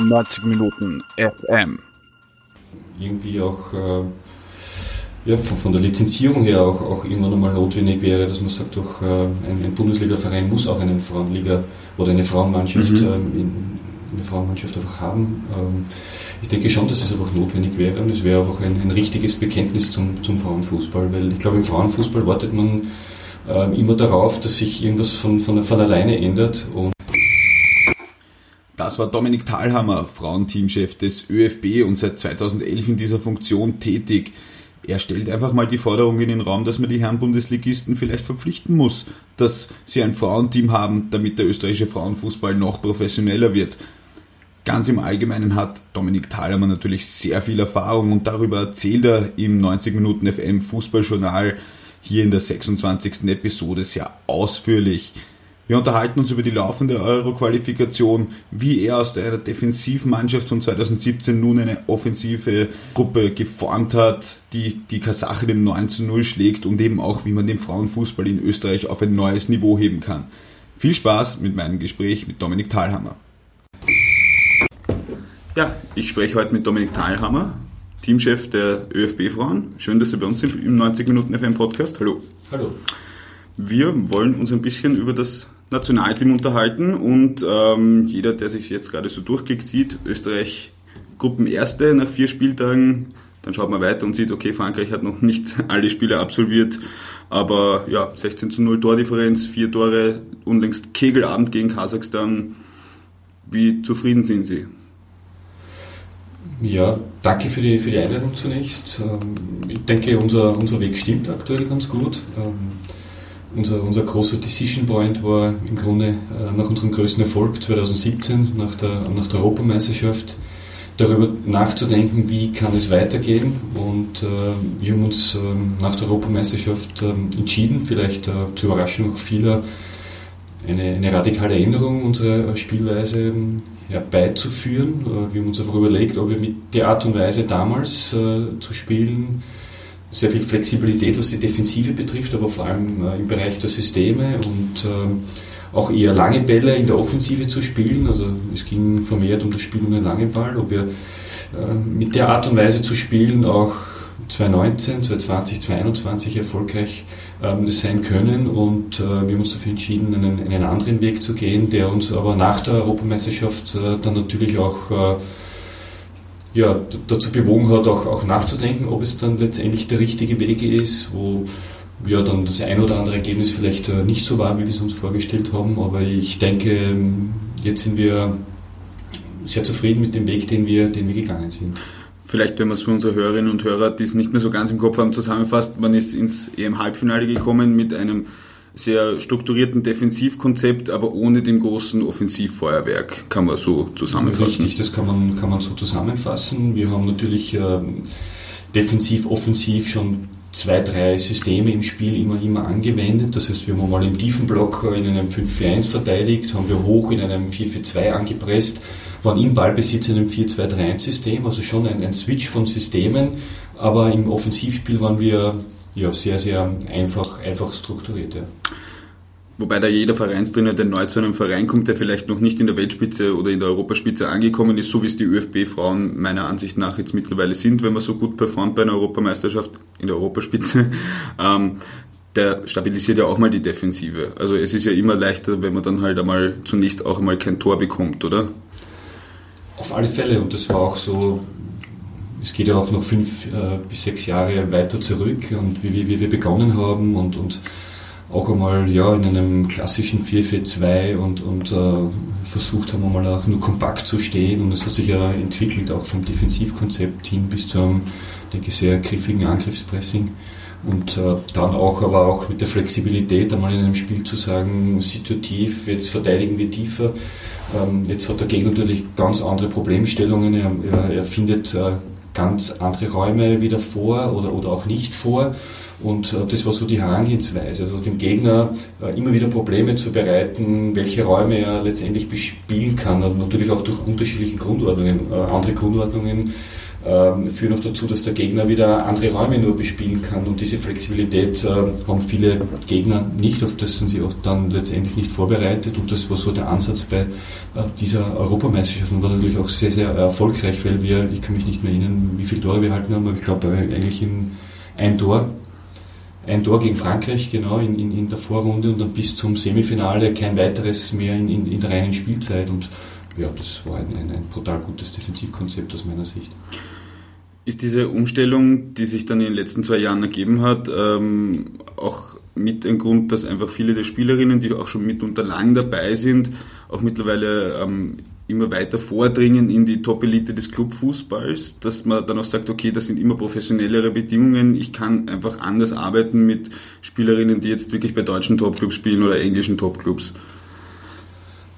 90 Minuten FM. Irgendwie auch äh, ja, von, von, der Lizenzierung her auch, auch irgendwann einmal notwendig wäre, dass man sagt, doch, äh, ein, ein Bundesliga-Verein muss auch einen Frauenliga oder eine Frauenmannschaft, mhm. ähm, eine Frauenmannschaft einfach haben. Ähm, ich denke schon, dass es einfach notwendig wäre und es wäre einfach ein, ein richtiges Bekenntnis zum, zum Frauenfußball, weil ich glaube, im Frauenfußball wartet man äh, immer darauf, dass sich irgendwas von, von, von alleine ändert und war Dominik Thalhammer, Frauenteamchef des ÖFB und seit 2011 in dieser Funktion tätig. Er stellt einfach mal die Forderung in den Raum, dass man die Herren Bundesligisten vielleicht verpflichten muss, dass sie ein Frauenteam haben, damit der österreichische Frauenfußball noch professioneller wird. Ganz im Allgemeinen hat Dominik Thalhammer natürlich sehr viel Erfahrung und darüber erzählt er im 90 Minuten FM Fußballjournal hier in der 26. Episode sehr ausführlich. Wir unterhalten uns über die laufende Euro-Qualifikation, wie er aus einer defensiven Mannschaft von 2017 nun eine offensive Gruppe geformt hat, die die Kasachinnen 9 zu 0 schlägt und eben auch, wie man den Frauenfußball in Österreich auf ein neues Niveau heben kann. Viel Spaß mit meinem Gespräch mit Dominik Thalhammer. Ja, ich spreche heute mit Dominik Thalhammer, Teamchef der ÖFB-Frauen. Schön, dass Sie bei uns sind im 90 Minuten FM Podcast. Hallo. Hallo. Wir wollen uns ein bisschen über das Nationalteam unterhalten und ähm, jeder, der sich jetzt gerade so durchklickt, sieht, Österreich Gruppenerste nach vier Spieltagen, dann schaut man weiter und sieht, okay, Frankreich hat noch nicht alle Spiele absolviert, aber ja, 16 zu 0 Tordifferenz, vier Tore, unlängst Kegelabend gegen Kasachstan. Wie zufrieden sind Sie? Ja, danke für die, für die Einladung zunächst. Ähm, ich denke, unser, unser Weg stimmt aktuell ganz gut. Ähm, unser, unser großer Decision Point war im Grunde äh, nach unserem größten Erfolg 2017, nach der, nach der Europameisterschaft, darüber nachzudenken, wie kann es weitergehen. Und äh, wir haben uns äh, nach der Europameisterschaft äh, entschieden, vielleicht äh, zur Überraschung auch vieler, eine, eine radikale Änderung unserer Spielweise herbeizuführen. Äh, wir haben uns einfach überlegt, ob wir mit der Art und Weise damals zu spielen, sehr viel Flexibilität, was die Defensive betrifft, aber vor allem äh, im Bereich der Systeme und äh, auch eher lange Bälle in der Offensive zu spielen. Also es ging vermehrt um das Spiel um den langen Ball, ob wir äh, mit der Art und Weise zu spielen auch 2019, 2020, 2021 erfolgreich ähm, sein können und äh, wir haben uns dafür entschieden, einen, einen, anderen Weg zu gehen, der uns aber nach der Europameisterschaft äh, dann natürlich auch äh, ja, dazu bewogen hat, auch, auch nachzudenken, ob es dann letztendlich der richtige Weg ist, wo ja dann das ein oder andere Ergebnis vielleicht äh, nicht so war, wie wir es uns vorgestellt haben. Aber ich denke, ähm, jetzt sind wir sehr zufrieden mit dem Weg, den wir, den wir gegangen sind. Vielleicht, wenn man es für unsere Hörerinnen und Hörer, die es nicht mehr so ganz im Kopf haben, zusammenfasst, man ist ins EM-Halbfinale gekommen mit einem sehr strukturierten Defensivkonzept, aber ohne dem großen Offensivfeuerwerk, kann man so zusammenfassen. Richtig, das kann man, kann man so zusammenfassen. Wir haben natürlich äh, defensiv, offensiv schon zwei, drei Systeme im Spiel immer, immer angewendet. Das heißt, wir haben mal im tiefen Block in einem 5-4-1 verteidigt, haben wir hoch in einem 4-4-2 angepresst, waren im Ballbesitz in einem 4-2-3-1-System, also schon ein, ein Switch von Systemen, aber im Offensivspiel waren wir ja, sehr, sehr einfach, einfach strukturiert. Ja. Wobei da jeder Vereinstrainer, der neu zu einem Verein kommt, der vielleicht noch nicht in der Weltspitze oder in der Europaspitze angekommen ist, so wie es die ÖFB-Frauen meiner Ansicht nach jetzt mittlerweile sind, wenn man so gut performt bei einer Europameisterschaft in der Europaspitze, ähm, der stabilisiert ja auch mal die Defensive. Also es ist ja immer leichter, wenn man dann halt einmal zunächst auch einmal kein Tor bekommt, oder? Auf alle Fälle und das war auch so es geht ja auch noch fünf äh, bis sechs Jahre weiter zurück und wie, wie, wie wir begonnen haben und, und auch einmal ja, in einem klassischen 4-4-2 und, und äh, versucht haben, einmal auch nur kompakt zu stehen. Und es hat sich ja entwickelt, auch vom Defensivkonzept hin bis zu einem, denke ich, sehr griffigen Angriffspressing. Und äh, dann auch aber auch mit der Flexibilität einmal in einem Spiel zu sagen, situativ, jetzt verteidigen wir tiefer. Ähm, jetzt hat der Gegner natürlich ganz andere Problemstellungen, er, er, er findet äh, ganz andere Räume wieder vor oder, oder auch nicht vor. Und äh, das war so die Herangehensweise, also dem Gegner äh, immer wieder Probleme zu bereiten, welche Räume er letztendlich bespielen kann, und natürlich auch durch unterschiedliche Grundordnungen, äh, andere Grundordnungen ähm, führen auch dazu, dass der Gegner wieder andere Räume nur bespielen kann. Und diese Flexibilität äh, haben viele Gegner nicht, auf das sind sie auch dann letztendlich nicht vorbereitet. Und das war so der Ansatz bei äh, dieser Europameisterschaft und war natürlich auch sehr, sehr erfolgreich, weil wir, ich kann mich nicht mehr erinnern, wie viele Tore wir halten haben, aber ich glaube eigentlich in ein Tor ein Tor gegen Frankreich, genau, in, in, in, der Vorrunde und dann bis zum Semifinale kein weiteres mehr in, in, der reinen Spielzeit. Und ja, das war ein, ein, ein brutal gutes Defensivkonzept aus meiner Sicht. Ist diese Umstellung, die sich dann in den letzten zwei Jahren ergeben hat, ähm, auch mit ein Grund, dass einfach viele der Spielerinnen, die auch schon mitunter lang dabei sind, auch mittlerweile ähm, immer weiter vordringen in die Top-Elite des Clubfußballs, dass man dann auch sagt, okay, das sind immer professionellere Bedingungen, ich kann einfach anders arbeiten mit Spielerinnen, die jetzt wirklich bei deutschen Topclubs spielen oder englischen Topclubs.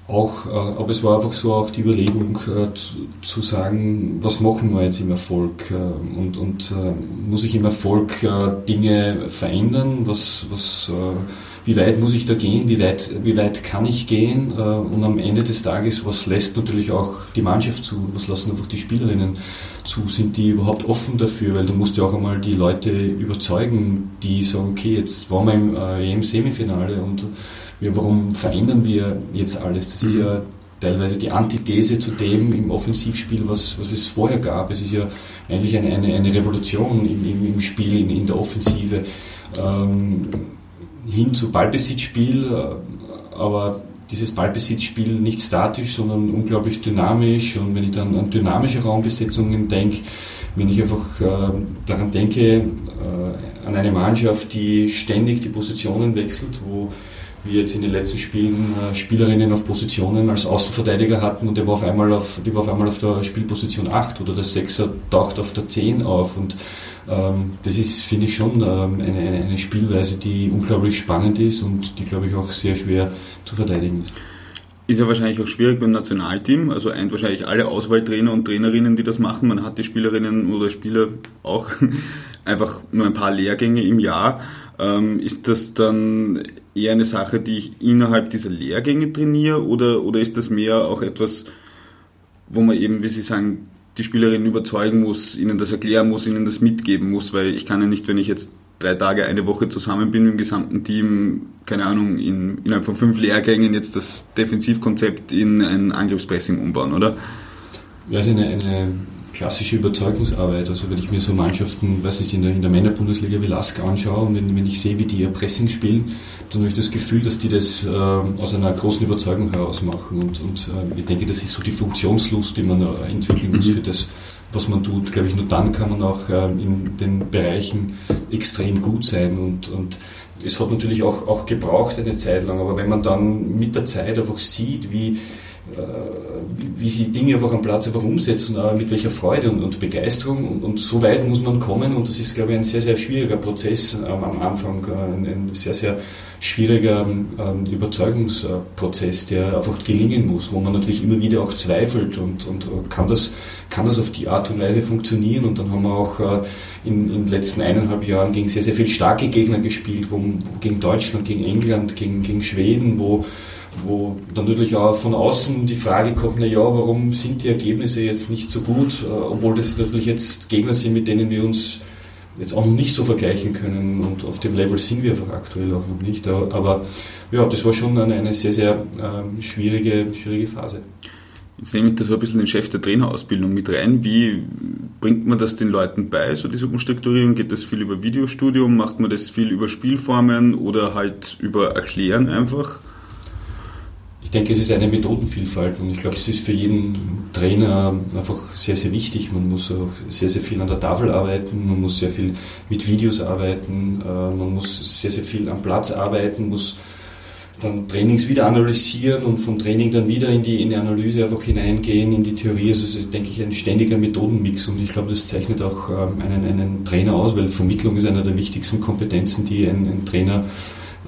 Auch, äh, aber es war einfach so auch die Überlegung äh, zu, sagen, was machen wir jetzt im Erfolg? Äh, und, und muss ich im Erfolg Dinge verändern, was, was wie weit muss ich da gehen, wie weit, wie weit kann ich gehen äh, und am Ende des Tages, was lässt natürlich auch die Mannschaft zu, was lassen einfach die Spielerinnen zu, sind die überhaupt offen dafür, weil du musst ja auch einmal die Leute überzeugen, die sagen, okay, jetzt waren wir im äh, EM-Semifinale und ja, warum verändern wir jetzt alles? Das ist ja teilweise die Antithese zu dem im Offensivspiel, was, was es vorher gab. Es ist ja eigentlich eine, eine, eine Revolution im, im, im Spiel, in, in der Offensive. Ähm, hin zu Ballbesitzspiel, äh, aber dieses Ballbesitzspiel nicht statisch, sondern unglaublich dynamisch. Und wenn ich dann an dynamische Raumbesetzungen denke, wenn ich einfach äh, daran denke, äh, an eine Mannschaft, die ständig die Positionen wechselt, wo wir jetzt in den letzten Spielen äh, Spielerinnen auf Positionen als Außenverteidiger hatten und der war auf einmal auf, die war auf einmal auf der Spielposition 8 oder der Sechser taucht auf der 10 auf und ähm, das ist, finde ich, schon ähm, eine, eine Spielweise, die unglaublich spannend ist und die, glaube ich, auch sehr schwer zu verteidigen ist. Ist ja wahrscheinlich auch schwierig beim Nationalteam, also eint wahrscheinlich alle Auswahltrainer und Trainerinnen, die das machen. Man hat die Spielerinnen oder Spieler auch einfach nur ein paar Lehrgänge im Jahr. Ähm, ist das dann eher eine Sache, die ich innerhalb dieser Lehrgänge trainiere oder, oder ist das mehr auch etwas, wo man eben, wie Sie sagen, die Spielerinnen überzeugen muss, ihnen das erklären muss, ihnen das mitgeben muss, weil ich kann ja nicht, wenn ich jetzt drei Tage, eine Woche zusammen bin mit dem gesamten Team, keine Ahnung, in, innerhalb von fünf Lehrgängen jetzt das Defensivkonzept in ein Angriffspressing umbauen, oder? Ja, also eine, eine klassische Überzeugungsarbeit. Also wenn ich mir so Mannschaften, weiß nicht, in der, in der Männerbundesliga wie Lask anschaue und wenn, wenn ich sehe, wie die ihr Pressing spielen, dann habe ich das Gefühl, dass die das äh, aus einer großen Überzeugung heraus machen. Und, und äh, ich denke, das ist so die Funktionslust, die man entwickeln muss mhm. für das, was man tut. Glaube ich, nur dann kann man auch äh, in den Bereichen extrem gut sein. Und, und es hat natürlich auch, auch gebraucht eine Zeit lang, aber wenn man dann mit der Zeit einfach sieht, wie wie sie Dinge einfach am Platz einfach umsetzen, aber mit welcher Freude und, und Begeisterung. Und, und, so weit muss man kommen und das ist, glaube ich, ein sehr, sehr schwieriger Prozess ähm, am Anfang, äh, ein, ein, sehr, sehr schwieriger ähm, Überzeugungsprozess, der einfach gelingen muss, wo man natürlich immer wieder auch zweifelt und, und äh, kann, das, kann das auf die Art und Weise funktionieren. Und dann haben wir auch äh, in, in den letzten eineinhalb Jahren gegen sehr, sehr viele starke Gegner gespielt, wo, wo gegen Deutschland, gegen England, gegen, gegen Schweden, wo wo dann natürlich auch von außen die Frage kommt, na ja, warum sind die Ergebnisse jetzt nicht so gut, äh, obwohl das natürlich jetzt Gegner sind, mit denen wir uns jetzt auch noch nicht so vergleichen können und auf dem Level sind wir einfach aktuell auch noch nicht. Aber ja, das war schon eine, eine sehr, sehr ähm, schwierige, schwierige Phase. Jetzt nehme ich da so ein bisschen den Chef der Trainerausbildung mit rein. Wie bringt man das den Leuten bei, so diese Umstrukturierung? Geht das viel über Videostudium? Macht man das viel über Spielformen oder halt über Erklären einfach? Ich denke, es ist eine Methodenvielfalt und ich glaube, es ist für jeden Trainer einfach sehr, sehr wichtig. Man muss auch sehr, sehr viel an der Tafel arbeiten, man muss sehr viel mit Videos arbeiten, äh, man muss sehr, sehr viel am Platz arbeiten, muss dann Trainings wieder analysieren und vom Training dann wieder in die, in die Analyse einfach hineingehen, in die Theorie. Also es ist, denke ich, ein ständiger Methodenmix und ich glaube, das zeichnet auch ähm, einen, einen Trainer aus, weil Vermittlung ist eine der wichtigsten Kompetenzen, die ein, ein Trainer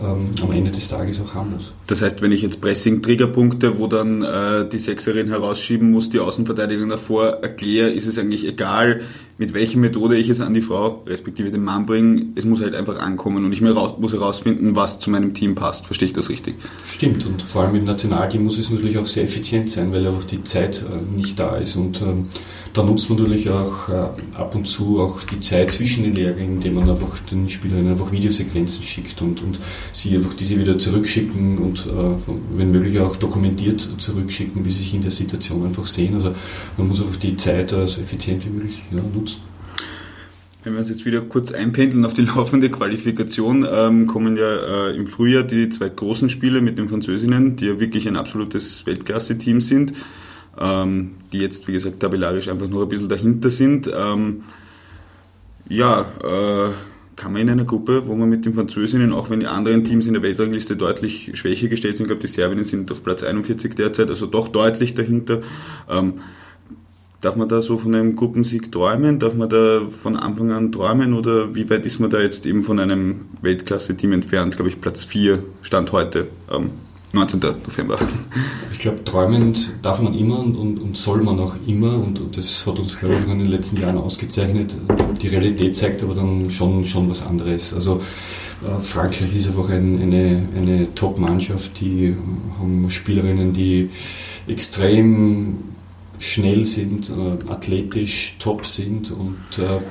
ähm, am Ende des Tages auch haben muss. Das heißt, wenn ich jetzt Pressing-Triggerpunkte, wo dann äh, die Sechserin herausschieben muss, die Außenverteidigung davor erkläre, ist es eigentlich egal, mit welcher Methode ich es an die Frau, respektive den Mann bringe, es muss halt einfach ankommen und ich raus, muss herausfinden, was zu meinem Team passt. Verstehe ich das richtig? Stimmt und vor allem im Nationalteam muss es natürlich auch sehr effizient sein, weil einfach die Zeit äh, nicht da ist und ähm, da nutzt man natürlich auch äh, ab und zu auch die Zeit zwischen den Lehrgängen, indem man einfach den Spielerinnen einfach Videosequenzen schickt und, und sie einfach diese wieder zurückschicken und äh, wenn möglich auch dokumentiert zurückschicken, wie sie sich in der Situation einfach sehen. Also man muss einfach die Zeit so effizient wie möglich ja, nutzen. Wenn wir uns jetzt wieder kurz einpendeln auf die laufende Qualifikation, ähm, kommen ja äh, im Frühjahr die zwei großen Spiele mit den Französinnen, die ja wirklich ein absolutes Weltklasse-Team sind, ähm, die jetzt, wie gesagt, tabellarisch einfach noch ein bisschen dahinter sind. Ähm, ja, äh, kann man in einer Gruppe, wo man mit den Französinnen, auch wenn die anderen Teams in der Weltrangliste deutlich schwächer gestellt sind, ich glaube, die Serbinnen sind auf Platz 41 derzeit, also doch deutlich dahinter, ähm, Darf man da so von einem Gruppensieg träumen? Darf man da von Anfang an träumen? Oder wie weit ist man da jetzt eben von einem Weltklasse-Team entfernt? Glaube ich, Platz 4 Stand heute, ähm, 19. November. Ich glaube, träumend darf man immer und, und, und, soll man auch immer. Und das hat uns, glaube ich, in den letzten Jahren ausgezeichnet. Die Realität zeigt aber dann schon, schon was anderes. Also äh, Frankreich ist einfach ein, eine, eine Top-Mannschaft. Die haben Spielerinnen, die extrem schnell sind, äh, athletisch top sind und äh,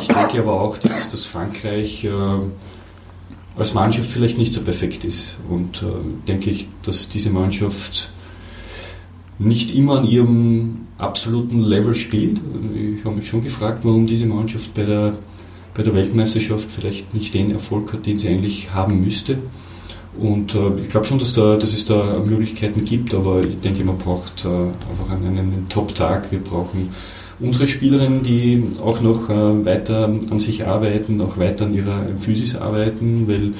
ich denke aber auch, dass, dass Frankreich äh, als Mannschaft vielleicht nicht so perfekt ist und denke ich, dass diese Mannschaft nicht immer an ihrem absoluten Level spielt. Ich habe mich schon gefragt, warum diese Mannschaft bei der, bei der Weltmeisterschaft vielleicht nicht den Erfolg hat, den sie eigentlich haben müsste. Und äh, ich glaube schon, dass, da, dass es da Möglichkeiten gibt, aber ich denke, man braucht äh, einfach einen, einen Top-Tag. Wir brauchen unsere Spielerinnen, die auch noch äh, weiter an sich arbeiten, auch weiter an ihrer Physis arbeiten, weil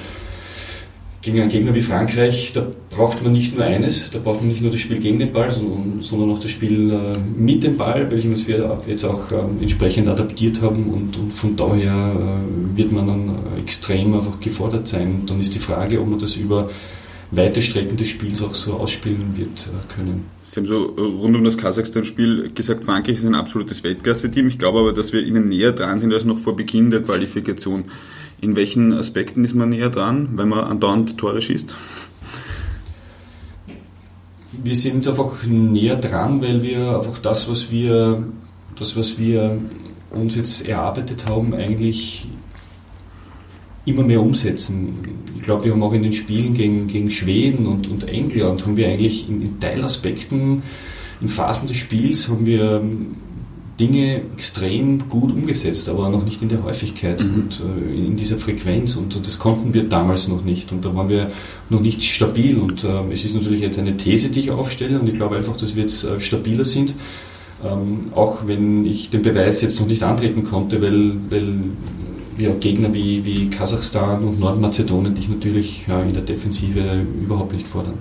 gegen einen Gegner wie Frankreich, da braucht man nicht nur eines, da braucht man nicht nur das Spiel gegen den Ball, sondern, sondern auch das Spiel äh, mit dem Ball, welches wir jetzt auch äh, entsprechend adaptiert haben und, und von daher äh, wird man dann extrem einfach gefordert sein. Und dann ist die Frage, ob man das über weite Strecken des Spiels auch so ausspielen wird können. Sie haben so rund um das Kasachstan-Spiel gesagt, Frankreich ist ein absolutes Weltklasse-Team. Ich glaube aber, dass wir ihnen näher dran sind als noch vor Beginn der Qualifikation. In welchen Aspekten ist man näher dran, wenn man andauernd Tore schießt? Wir sind einfach näher dran, weil wir einfach das, was wir, das, was wir uns jetzt erarbeitet haben, eigentlich immer mehr umsetzen. Ich glaube, wir haben auch in den Spielen gegen, gegen Schweden und, und England, haben wir eigentlich in, in Teilaspekten, in Phasen des Spiels, haben wir Dinge extrem gut umgesetzt, aber noch nicht in der Häufigkeit mhm. und äh, in dieser Frequenz. Und, und, das konnten wir damals noch nicht. Und da waren wir noch nicht stabil. Und äh, es ist natürlich jetzt eine These, die ich aufstelle. Und ich glaube einfach, dass wir jetzt äh, stabiler sind. Ähm, auch wenn ich den Beweis jetzt noch nicht antreten konnte, weil, weil ja, Gegner wie, wie Kasachstan und Nordmazedonien dich natürlich ja, in der Defensive überhaupt nicht fordern.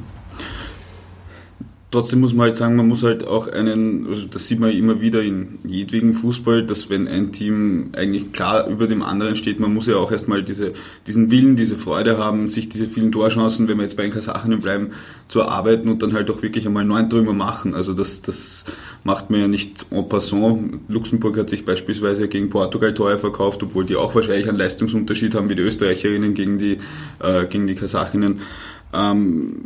Trotzdem muss man halt sagen, man muss halt auch einen, also das sieht man immer wieder in jedwegen Fußball, dass wenn ein Team eigentlich klar über dem anderen steht, man muss ja auch erstmal diese, diesen Willen, diese Freude haben, sich diese vielen Torchancen, wenn wir jetzt bei den Kasachen bleiben, zu erarbeiten und dann halt auch wirklich einmal neun drüber machen. Also das, das macht man ja nicht en passant. Luxemburg hat sich beispielsweise gegen Portugal teuer verkauft, obwohl die auch wahrscheinlich einen Leistungsunterschied haben wie die Österreicherinnen gegen die, äh, gegen die Kasachinnen. Ähm,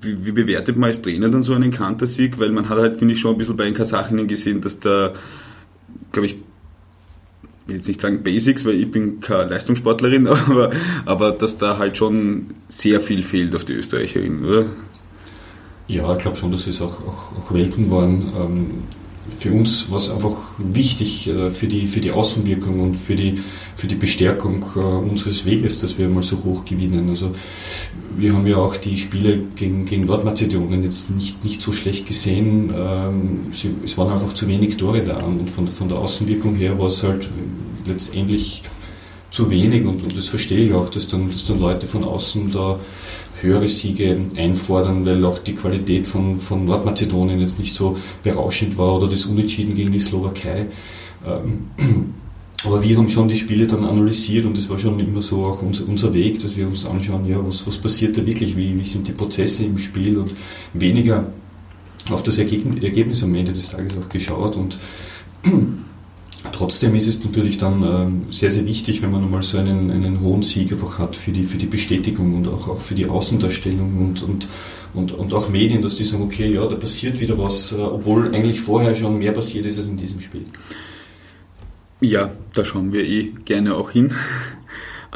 wie, wie, bewertet man als Trainer dann so einen Kantersieg? Weil man hat halt, finde ich, schon ein bisschen bei den Kasachinnen gesehen, dass da, glaube ich, ich will jetzt nicht sagen Basics, weil ich bin keine Leistungssportlerin, aber, aber dass da halt schon sehr viel fehlt auf die Österreicherinnen, oder? Ja, ich glaube schon, dass es auch, auch, auch Welten waren. Ähm, für uns war es einfach wichtig äh, für, die, für die Außenwirkung und für die, für die Bestärkung äh, unseres Weges, dass wir mal so hoch gewinnen. Also wir haben ja auch die Spiele gegen, gegen Nordmazedonien jetzt nicht, nicht so schlecht gesehen. Ähm, es waren einfach zu wenig Tore da und von, von der Außenwirkung her war es halt letztendlich zu wenig und, und das verstehe ich auch, dass dann, dass dann Leute von außen da höhere Siege einfordern, weil auch die Qualität von, von Nordmazedonien jetzt nicht so berauschend war oder das Unentschieden gegen die Slowakei. Ähm, aber wir haben schon die Spiele dann analysiert und es war schon immer so auch unser, unser Weg, dass wir uns anschauen, ja, was, was passiert da wirklich, wie, wie sind die Prozesse im Spiel und weniger auf das Ergebnis am Ende des Tages auch geschaut und Trotzdem ist es natürlich dann ähm, sehr, sehr wichtig, wenn man nochmal so einen, einen hohen Sieg einfach hat für die, für die Bestätigung und auch, auch für die Außendarstellung und, und, und, und auch Medien, dass die sagen, okay, ja, da passiert wieder was, äh, obwohl eigentlich vorher schon mehr passiert ist als in diesem Spiel. Ja, da schauen wir eh gerne auch hin.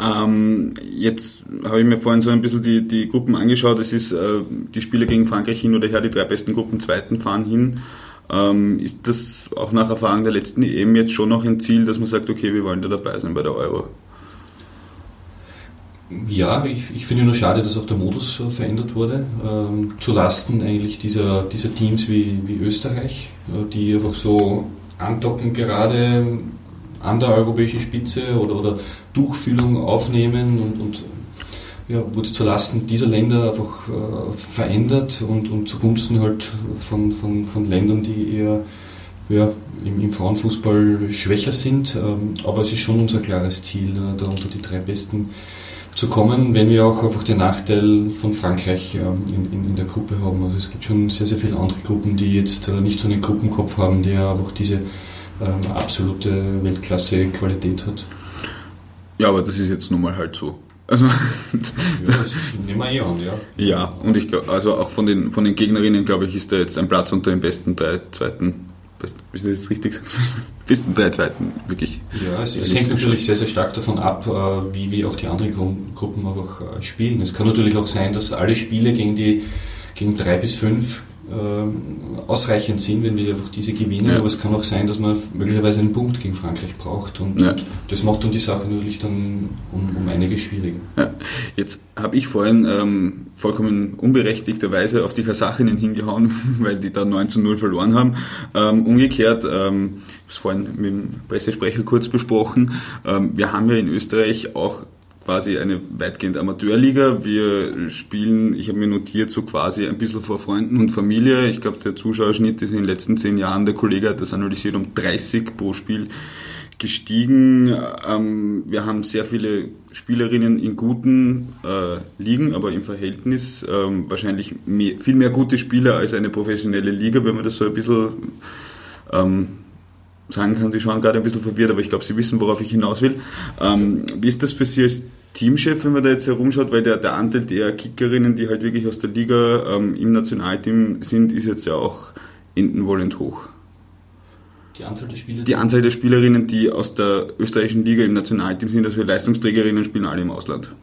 Ähm, jetzt habe ich mir vorhin so ein bisschen die, die Gruppen angeschaut. Es ist äh, die Spiele gegen Frankreich hin oder her, die drei besten Gruppen zweiten fahren hin. Ähm, ist das auch nach Erfahrung der letzten EM jetzt schon noch ein Ziel, dass man sagt, okay, wir wollen da dabei sein bei der Euro? Ja, ich, ich finde nur schade, dass auch der Modus äh, verändert wurde, ähm, zu Lasten eigentlich dieser, dieser Teams wie, wie Österreich, äh, die einfach so andocken gerade an der europäischen Spitze oder, oder Tuchfühlung aufnehmen und, und ja, wurde zulasten dieser Länder einfach äh, verändert und, und zugunsten halt von, von, von Ländern, die eher ja, im, im Frauenfußball schwächer sind. Ähm, aber es ist schon unser klares Ziel, äh, da unter die drei Besten zu kommen, wenn wir auch einfach den Nachteil von Frankreich ähm, in, in, in, der Gruppe haben. Also es gibt schon sehr, sehr viele andere Gruppen, die jetzt äh, nicht so einen Gruppenkopf haben, der einfach diese ähm, absolute Weltklasse-Qualität hat. Ja, aber das ist jetzt nun mal halt so. Also, ja, nehmen wir eh an, ja. Ja, und ich glaube, also auch von den, von den Gegnerinnen, glaube ich, ist da jetzt ein Platz unter den besten drei zweiten, ist das richtig besten drei zweiten, wirklich. Ja, es, es hängt natürlich sehr, sehr stark davon ab, äh, wie, wie auch die anderen Gruppen einfach äh, spielen. Es kann natürlich auch sein, dass alle Spiele gegen die, gegen drei bis fünf ausreichend sind, wenn wir einfach diese gewinnen. Ja. Aber es kann auch sein, dass man möglicherweise einen Punkt gegen Frankreich braucht. Und, ja. und das macht dann die Sache natürlich dann um, um einiges schwieriger. Ja. Jetzt habe ich vorhin ähm, vollkommen unberechtigterweise auf die Kasachinnen hingehauen, weil die da 9 zu 0 verloren haben. Ähm, umgekehrt, ähm, ich habe es vorhin mit dem Pressesprecher kurz besprochen, ähm, wir haben ja in Österreich auch quasi eine weitgehend Amateurliga. Wir spielen, ich habe mir notiert, so quasi ein bisschen vor Freunden und Familie. Ich glaube, der Zuschauerschnitt ist in den letzten zehn Jahren, der Kollege hat das analysiert, um 30 pro Spiel gestiegen. Ähm, wir haben sehr viele Spielerinnen in guten äh, Ligen, aber im Verhältnis ähm, wahrscheinlich mehr, viel mehr gute Spieler als eine professionelle Liga, wenn man das so ein bisschen ähm, sagen kann. Sie schauen gerade ein bisschen verwirrt, aber ich glaube, Sie wissen, worauf ich hinaus will. Wie ist das für Sie als Teamchef, wenn man da jetzt herumschaut, weil der, der Anteil der Kickerinnen, die halt wirklich aus der Liga ähm, im Nationalteam sind, ist jetzt ja auch enden wollend hoch. Die Anzahl? Die Anzahl der Spielerinnen, die aus der österreichischen Liga im Nationalteam sind, also Leistungsträgerinnen, spielen alle im Ausland.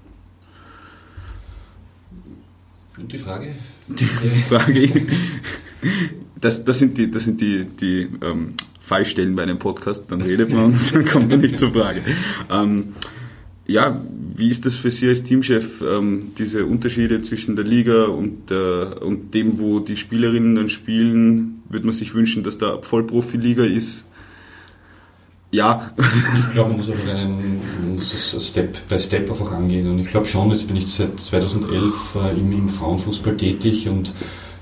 Und die Frage? Die, die Frage, das, das sind die, das sind die, die ähm, Fallstellen bei einem Podcast, dann redet man und dann kommt man nicht zur Frage. Ähm, ja, wie ist das für Sie als Teamchef, ähm, diese Unterschiede zwischen der Liga und, äh, und dem, wo die Spielerinnen dann spielen? Würde man sich wünschen, dass da Vollprofi-Liga ist? Ja. Ich glaube, man muss einfach einen, muss das Step by Step einfach angehen. Und ich glaube schon, jetzt bin ich seit 2011 äh, im, im Frauenfußball tätig und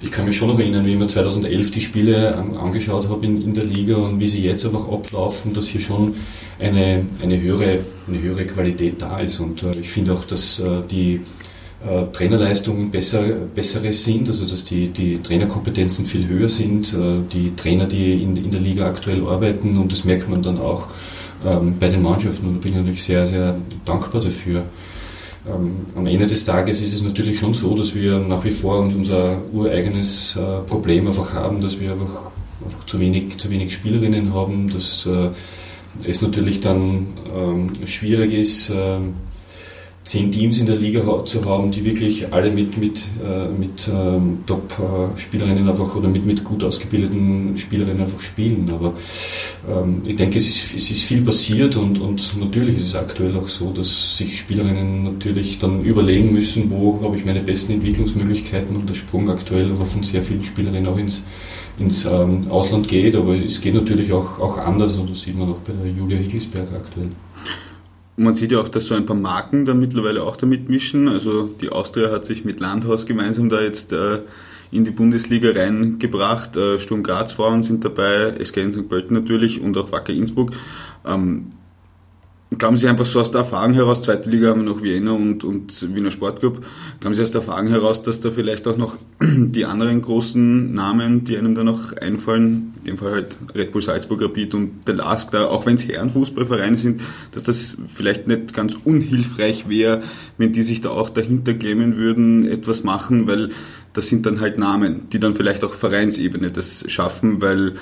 ich kann mich schon erinnern, wie ich mir 2011 die Spiele angeschaut habe in, in der Liga und wie sie jetzt einfach ablaufen, dass hier schon eine, eine, höhere, eine höhere Qualität da ist. Und äh, ich finde auch, dass äh, die äh, Trainerleistungen besser, bessere sind, also dass die, die Trainerkompetenzen viel höher sind, äh, die Trainer, die in, in der Liga aktuell arbeiten und das merkt man dann auch ähm, bei den Mannschaften und da bin ich natürlich sehr, sehr dankbar dafür. Ähm, am Ende des Tages ist es natürlich schon so, dass wir nach wie vor unser ureigenes äh, Problem einfach haben, dass wir einfach, einfach zu, wenig, zu wenig Spielerinnen haben, dass äh, es natürlich dann ähm, schwierig ist, äh, zehn Teams in der Liga zu haben, die wirklich alle mit, mit, äh, mit ähm, Top-Spielerinnen einfach oder mit, mit gut ausgebildeten Spielerinnen einfach spielen. Aber ähm, ich denke, es ist, es ist viel passiert und, und natürlich ist es aktuell auch so, dass sich Spielerinnen natürlich dann überlegen müssen, wo habe ich meine besten Entwicklungsmöglichkeiten und der Sprung aktuell von sehr vielen Spielerinnen auch ins, ins ähm, Ausland geht. Aber es geht natürlich auch, auch anders und das sieht man auch bei der Julia Higgelsberg aktuell. Man sieht ja auch, dass so ein paar Marken da mittlerweile auch damit mischen. Also die Austria hat sich mit Landhaus gemeinsam da jetzt äh, in die Bundesliga reingebracht. Äh, Sturm Graz Frauen sind dabei, SK St. Pölten natürlich und auch Wacker Innsbruck. Ähm, Glauben Sie einfach so aus der Erfahrung heraus, zweite Liga haben wir noch Vienna und, und Wiener Sportclub, glauben Sie aus der Erfahrung heraus, dass da vielleicht auch noch die anderen großen Namen, die einem da noch einfallen, in dem Fall halt Red Bull Salzburg, Rapid und der LASK, da, auch wenn es Herrenfußballvereine sind, dass das vielleicht nicht ganz unhilfreich wäre, wenn die sich da auch dahinter klemmen würden, etwas machen, weil das sind dann halt Namen, die dann vielleicht auch Vereinsebene das schaffen, weil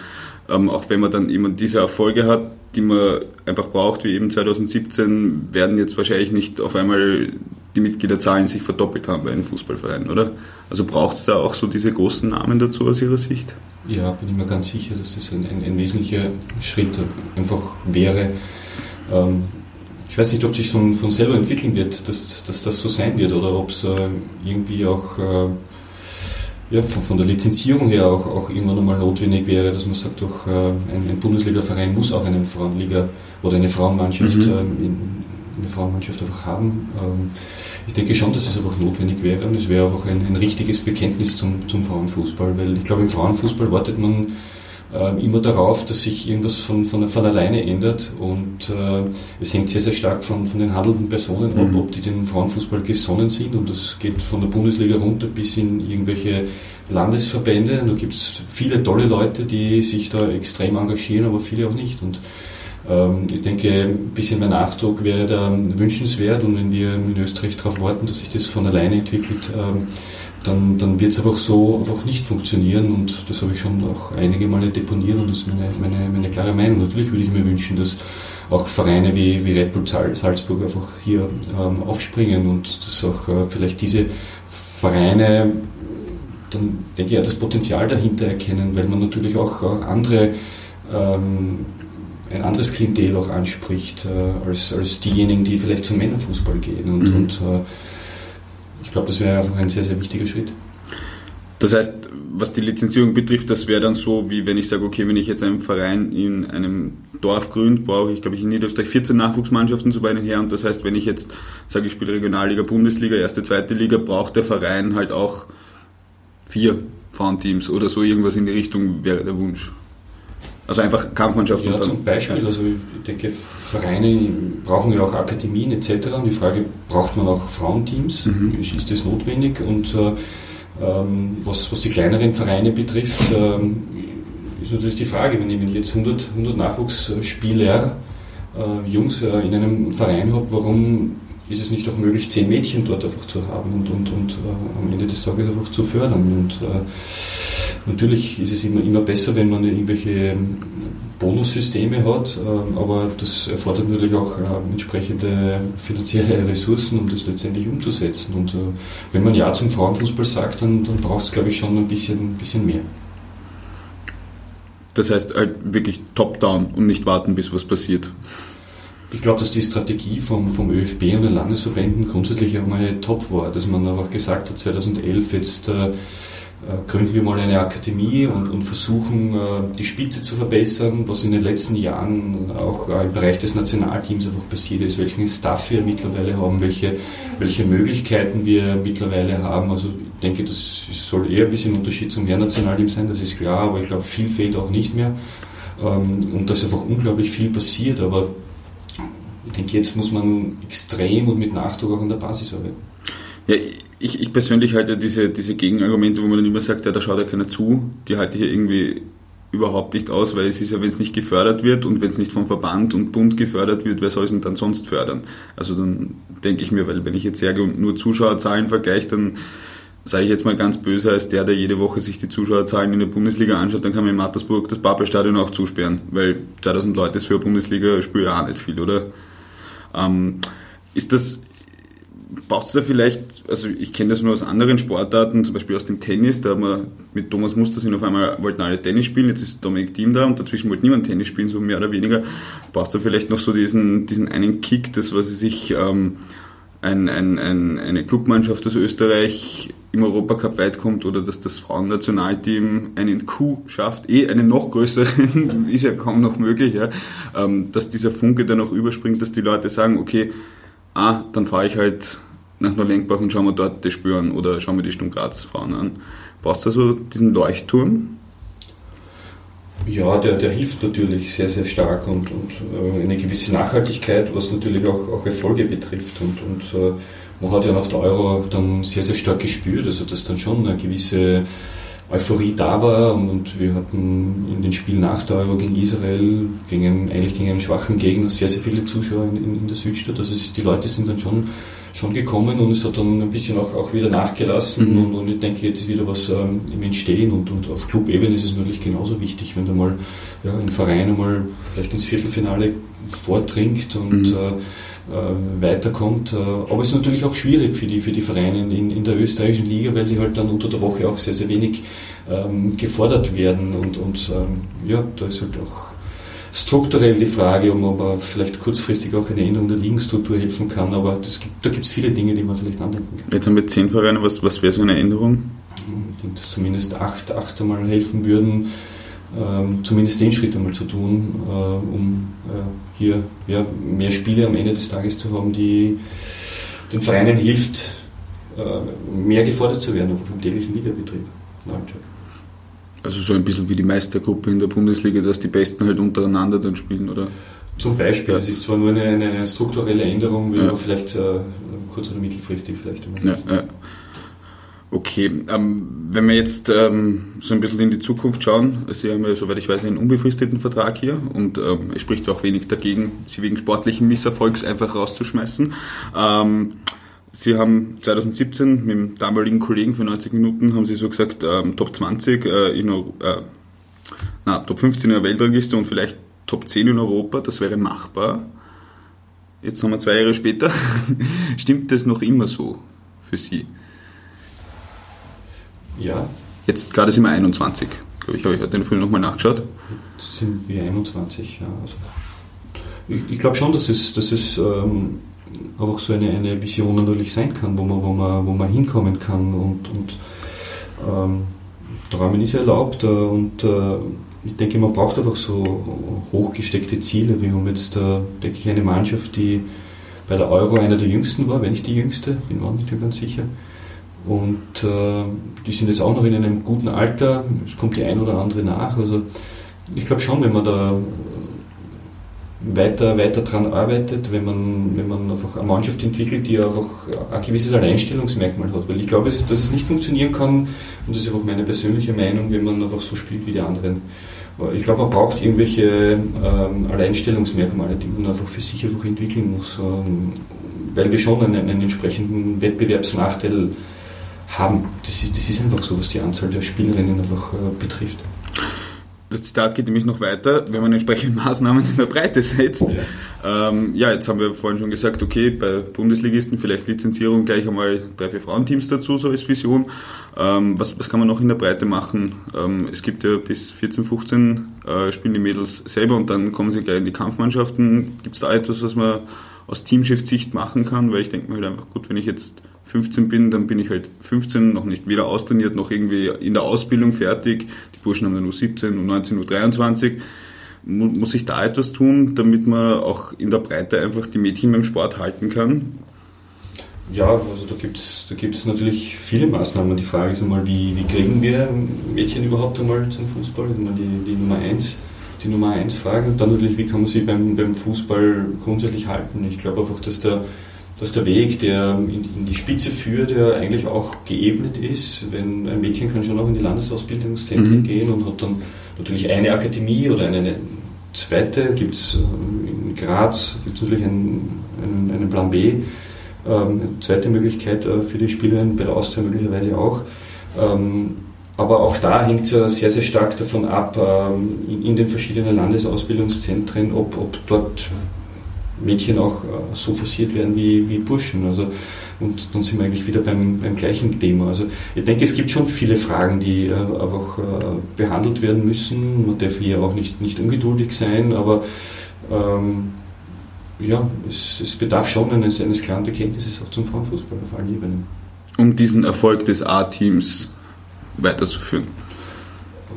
ähm, auch wenn man dann immer diese Erfolge hat, die man einfach braucht, wie eben 2017, werden jetzt wahrscheinlich nicht auf einmal die Mitgliederzahlen sich verdoppelt haben bei einem Fußballverein, oder? Also braucht es da auch so diese großen Namen dazu aus Ihrer Sicht? Ja, bin ich mir ganz sicher, dass das ein, ein, ein wesentlicher Schritt einfach wäre. Ähm, ich weiß nicht, ob sich von, von selber entwickeln wird, dass, dass das so sein wird oder ob es äh, irgendwie auch äh, ja, von, von, der Lizenzierung her auch, auch irgendwann einmal notwendig wäre, dass man sagt, doch, äh, ein, ein Bundesliga-Verein muss auch einen Frauenliga oder eine Frauenmannschaft, mhm. ähm, eine Frauenmannschaft einfach haben. Ähm, ich denke schon, dass es einfach notwendig wäre und es wäre einfach ein, ein richtiges Bekenntnis zum, zum Frauenfußball, weil ich glaube, im Frauenfußball wartet man äh, immer darauf, dass sich irgendwas von, von, von alleine ändert und äh, es hängt sehr, sehr stark von, von den handelnden Personen ab, mhm. ob die den Frauenfußball gesonnen sind und das geht von der Bundesliga runter bis in irgendwelche Landesverbände. Da gibt es viele tolle Leute, die sich da extrem engagieren, aber viele auch nicht. Und ähm, ich denke, ein bisschen mehr Nachdruck wäre da wünschenswert und wenn wir in Österreich darauf warten, dass sich das von alleine entwickelt, ähm, dann, dann wird es einfach so einfach nicht funktionieren und das habe ich schon auch einige Male deponiert und das ist meine, meine, meine klare Meinung. Natürlich würde ich mir wünschen, dass auch Vereine wie, wie Red Bull Salzburg einfach hier ähm, aufspringen und dass auch äh, vielleicht diese Vereine dann denke ich ja das Potenzial dahinter erkennen, weil man natürlich auch äh, andere ähm, ein anderes Klientel auch anspricht äh, als, als diejenigen, die vielleicht zum Männerfußball gehen und, mhm. und äh, ich glaube, das wäre einfach ein sehr, sehr wichtiger Schritt. Das heißt, was die Lizenzierung betrifft, das wäre dann so, wie wenn ich sage, okay, wenn ich jetzt einen Verein in einem Dorf gründe, brauche ich, glaube ich, in Niederösterreich 14 Nachwuchsmannschaften zu beiden her. Und das heißt, wenn ich jetzt sage, ich spiele Regionalliga, Bundesliga, erste, zweite Liga, braucht der Verein halt auch vier Frauenteams oder so irgendwas in die Richtung wäre der Wunsch. Also einfach Kampfmannschaft. Ja, zum Beispiel. Also ich denke, Vereine brauchen ja auch Akademien etc. Und die Frage, braucht man auch Frauenteams? Mhm. Ist, ist, das notwendig? Und äh, ähm, was, was die kleineren Vereine betrifft, ähm, ist natürlich die Frage, wenn ich jetzt 100, 100 Nachwuchsspieler, äh, Jungs äh, in einem Verein habe, warum ist es nicht auch möglich, zehn Mädchen dort einfach zu haben und, und, und äh, am Ende des Tages einfach zu fördern? Und äh, Natürlich ist es immer, immer besser, wenn man irgendwelche Bonussysteme hat, ähm, aber das erfordert natürlich auch ähm, entsprechende finanzielle Ressourcen, um das letztendlich umzusetzen. Und äh, wenn man Ja zum Frauenfußball sagt, dann, dann braucht es, glaube ich, schon ein bisschen, ein bisschen mehr. Das heißt halt wirklich top-down und nicht warten, bis was passiert. Ich glaube, dass die Strategie vom, vom ÖFB und den Landesverbänden grundsätzlich einmal top war, dass man einfach gesagt hat, 2011 jetzt äh, äh, gründen wir mal eine Akademie und, und versuchen, äh, die Spitze zu verbessern, was in den letzten Jahren auch äh, im Bereich des Nationalteams einfach passiert ist, welchen Staff wir mittlerweile haben, welche, welche Möglichkeiten wir mittlerweile haben. Also ich denke, das soll eher ein bisschen Unterschied zum Herrennationalteam sein, das ist klar, aber ich glaube, viel fehlt auch nicht mehr. Ähm, und da ist einfach unglaublich viel passiert, aber ich denke, jetzt muss man extrem und mit Nachdruck auch an der Basis arbeiten. Ja, ich, ich persönlich halte diese, diese Gegenargumente, wo man dann immer sagt, ja, da schaut ja keiner zu, die halte ich hier irgendwie überhaupt nicht aus, weil es ist ja, wenn es nicht gefördert wird und wenn es nicht vom Verband und Bund gefördert wird, wer soll es denn dann sonst fördern? Also dann denke ich mir, weil wenn ich jetzt sage und nur Zuschauerzahlen vergleiche, dann sage ich jetzt mal ganz böse, als der, der jede Woche sich die Zuschauerzahlen in der Bundesliga anschaut, dann kann man in Mattersburg das Pappelstadion auch zusperren, weil 2000 Leute ist für eine Bundesliga spielt ja auch nicht viel, oder? Ähm, ist das braucht es da vielleicht, also ich kenne das nur aus anderen Sportarten, zum Beispiel aus dem Tennis, da haben wir mit Thomas Muster auf einmal wollten alle Tennis spielen, jetzt ist Dominik Thiem da und dazwischen wollte niemand Tennis spielen, so mehr oder weniger. Braucht es da vielleicht noch so diesen, diesen einen Kick, das was sich ähm, ein, ein, ein, eine Clubmannschaft aus Österreich im Europacup weit kommt oder dass das Frauennationalteam einen Coup schafft, eh einen noch größeren, ist ja kaum noch möglich, ja, ähm, dass dieser Funke dann auch überspringt, dass die Leute sagen, okay, ah, dann fahre ich halt nach Neulenkbach und schaue mir dort das Spüren oder schaue mir die Sturm Graz Frauen an. Brauchst du also diesen Leuchtturm? Ja, der, der hilft natürlich sehr, sehr stark und, und äh, eine gewisse Nachhaltigkeit, was natürlich auch, auch Erfolge betrifft. Und, und äh, man hat ja nach der Euro dann sehr, sehr stark gespürt, also dass dann schon eine gewisse Euphorie da war und, und wir hatten in den Spielen nach der Euro gegen Israel, gegen, eigentlich gegen einen schwachen Gegner, sehr, sehr viele Zuschauer in, in der Südstadt. Also es, die Leute sind dann schon, schon gekommen und es hat dann ein bisschen auch, auch wieder nachgelassen mhm. und, und, ich denke, jetzt ist wieder was ähm, im Entstehen und, und auf Clubebene ist es natürlich genauso wichtig, wenn du mal ja, im Verein einmal vielleicht ins Viertelfinale vordringt und mhm. äh, äh, weiterkommt. Äh, aber es ist natürlich auch schwierig für die, für die Vereine in, in der österreichischen Liga, weil sie halt dann unter der Woche auch sehr, sehr wenig ähm, gefordert werden. Und, und ähm, ja, da ist halt auch strukturell die Frage, ob man vielleicht kurzfristig auch eine Änderung der Ligenstruktur helfen kann. Aber gibt, da gibt es viele Dinge, die man vielleicht andenken kann. Jetzt haben wir zehn Vereine. Was, was wäre so eine Änderung? Ich denke, dass zumindest acht, acht einmal helfen würden ähm, zumindest den Schritt einmal zu tun, äh, um äh, hier ja, mehr Spiele am Ende des Tages zu haben, die den Vereinen hilft, äh, mehr gefordert zu werden im täglichen Ligabetrieb im Alltag. Also so ein bisschen wie die Meistergruppe in der Bundesliga, dass die Besten halt untereinander dann spielen, oder? Zum Beispiel. Es ist zwar nur eine, eine strukturelle Änderung, wie ja. man vielleicht kurz- oder mittelfristig vielleicht. Ja, ja. Okay, ähm, wenn wir jetzt ähm, so ein bisschen in die Zukunft schauen, Sie haben ja, soweit ich weiß, einen unbefristeten Vertrag hier und ähm, es spricht auch wenig dagegen, Sie wegen sportlichen Misserfolgs einfach rauszuschmeißen. Ähm, Sie haben 2017 mit dem damaligen Kollegen für 90 Minuten, haben Sie so gesagt, ähm, Top 20 äh, in äh, na, Top 15 in der Weltregister und vielleicht Top 10 in Europa, das wäre machbar. Jetzt haben wir zwei Jahre später. Stimmt das noch immer so für Sie? Ja. Jetzt gerade sind wir 21, glaube ich, habe ich heute in der Früh nochmal nachgeschaut. Jetzt sind wir 21, ja. Also ich, ich glaube schon, dass es, dass es ähm, einfach so eine, eine Vision natürlich sein kann, wo man, wo man, wo man hinkommen kann und, und ähm, Träumen ist erlaubt äh, und äh, ich denke, man braucht einfach so hochgesteckte Ziele. Wir haben jetzt, äh, denke ich, eine Mannschaft, die bei der Euro einer der jüngsten war, wenn nicht die jüngste, bin mir auch nicht ganz sicher. Und äh, die sind jetzt auch noch in einem guten Alter. Es kommt die ein oder andere nach. Also ich glaube schon, wenn man da weiter, weiter dran arbeitet, wenn man, wenn man einfach eine Mannschaft entwickelt, die einfach ein gewisses Alleinstellungsmerkmal hat. Weil ich glaube, dass es nicht funktionieren kann, und das ist einfach meine persönliche Meinung, wenn man einfach so spielt wie die anderen. Ich glaube, man braucht irgendwelche ähm, Alleinstellungsmerkmale, die man einfach für sich einfach entwickeln muss, ähm, weil wir schon einen, einen entsprechenden Wettbewerbsnachteil haben. Das ist, das ist einfach so, was die Anzahl der Spielerinnen einfach äh, betrifft. Das Zitat geht nämlich noch weiter, wenn man entsprechende Maßnahmen in der Breite setzt. Ja. Ähm, ja, jetzt haben wir vorhin schon gesagt, okay, bei Bundesligisten vielleicht Lizenzierung gleich einmal drei, vier Frauenteams dazu, so als Vision. Ähm, was, was kann man noch in der Breite machen? Ähm, es gibt ja bis 14, 15 äh, spielen die Mädels selber und dann kommen sie gleich in die Kampfmannschaften. Gibt es da etwas, was man aus Teamschiffssicht machen kann? Weil ich denke mir halt einfach, gut, wenn ich jetzt 15 bin, dann bin ich halt 15, noch nicht weder austrainiert, noch irgendwie in der Ausbildung fertig. Die Burschen haben dann nur 17, und 19, nur 23. Muss ich da etwas tun, damit man auch in der Breite einfach die Mädchen beim Sport halten kann? Ja, also da gibt es da gibt's natürlich viele Maßnahmen. Die Frage ist einmal, wie, wie kriegen wir Mädchen überhaupt einmal zum Fußball? Die, die Nummer eins die Nummer eins Frage. Und dann natürlich, wie kann man sie beim, beim Fußball grundsätzlich halten? Ich glaube einfach, dass der, dass der Weg, der in, in, die Spitze führt, ja eigentlich auch geebnet ist. Wenn ein Mädchen kann schon auch in die Landesausbildungszentren mhm. gehen und hat dann natürlich eine Akademie oder eine, eine zweite, gibt es ähm, in Graz, gibt es natürlich einen, einen, einen, Plan B, ähm, eine zweite Möglichkeit äh, für die Spielerin, bei der Austria möglicherweise auch. Ähm, aber auch da hängt es ja sehr, sehr stark davon ab, in, in den verschiedenen Landesausbildungszentren, ob, ob dort Mädchen auch äh, so forciert werden wie, wie Burschen. Also, und dann sind wir eigentlich wieder beim, beim gleichen Thema. Also ich denke, es gibt schon viele Fragen, die äh, einfach äh, behandelt werden müssen. Man darf hier auch nicht, nicht ungeduldig sein, aber ähm, ja, es, es, bedarf schon eines, eines klaren Bekenntnisses auch zum Frauenfußball auf allen Ebenen. Um diesen Erfolg des A-Teams weiterzuführen.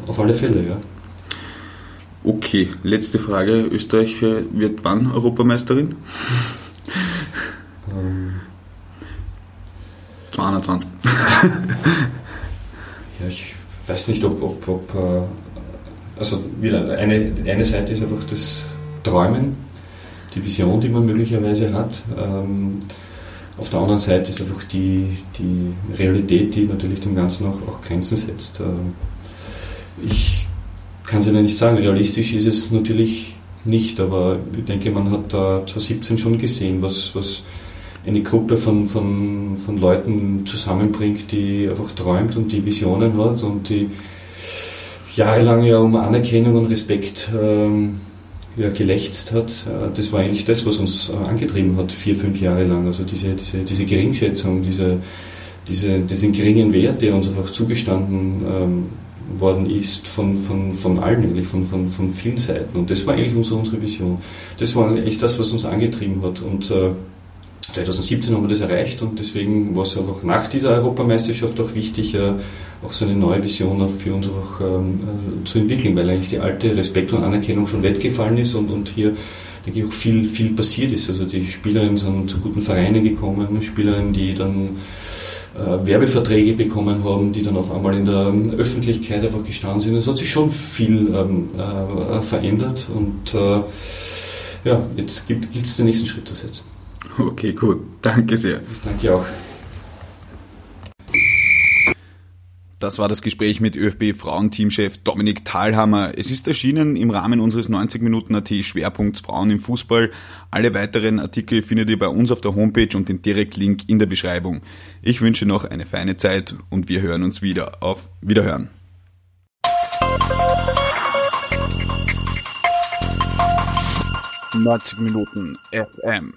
Auf alle Fälle, ja. Okay, letzte Frage. Österreich wird wann Europameisterin? Ähm. 220. ja, ich weiß nicht, ob, ob, ob äh, also wieder eine, eine Seite ist einfach das Träumen, die Vision, die man möglicherweise hat. Ähm, auf der anderen Seite ist einfach die, die Realität, die natürlich dem Ganzen auch, auch Grenzen setzt. Äh, ich kann es Ihnen nicht sagen, realistisch ist es natürlich nicht, aber ich denke, man hat da 2017 schon gesehen, was, was eine Gruppe von, von, von Leuten zusammenbringt, die einfach träumt und die Visionen hat und die jahrelang ja um Anerkennung und Respekt ähm, ja, gelächzt hat. Äh, das war eigentlich das, was uns äh, angetrieben hat, vier, fünf Jahre lang. Also diese, diese, diese Geringschätzung, diese, diese, diesen geringen Wert, der uns einfach zugestanden ähm, worden ist von, von, von allen eigentlich, von, von, von vielen Seiten. Und das war eigentlich unsere, unsere Vision. Das war echt das, was uns angetrieben hat. Und äh, 2017 haben wir das erreicht und deswegen war es einfach nach dieser Europameisterschaft auch wichtig, äh, auch so eine neue Vision für uns einfach ähm, äh, zu entwickeln, weil eigentlich die alte Respekt und Anerkennung schon weggefallen ist und, und hier denke ich auch viel, viel passiert ist. Also die Spielerinnen sind zu guten Vereinen gekommen, Spielerinnen, die dann äh, Werbeverträge bekommen haben, die dann auf einmal in der Öffentlichkeit einfach gestanden sind. Es hat sich schon viel ähm, äh, verändert und äh, ja, jetzt gilt es den nächsten Schritt zu setzen. Okay, gut. Danke sehr. Ich danke auch. Das war das Gespräch mit ÖFB-Frauenteamchef Dominik Thalhammer. Es ist erschienen im Rahmen unseres 90 Minuten AT Schwerpunkts Frauen im Fußball. Alle weiteren Artikel findet ihr bei uns auf der Homepage und den Direktlink in der Beschreibung. Ich wünsche noch eine feine Zeit und wir hören uns wieder. Auf Wiederhören. Neunzig Minuten FM.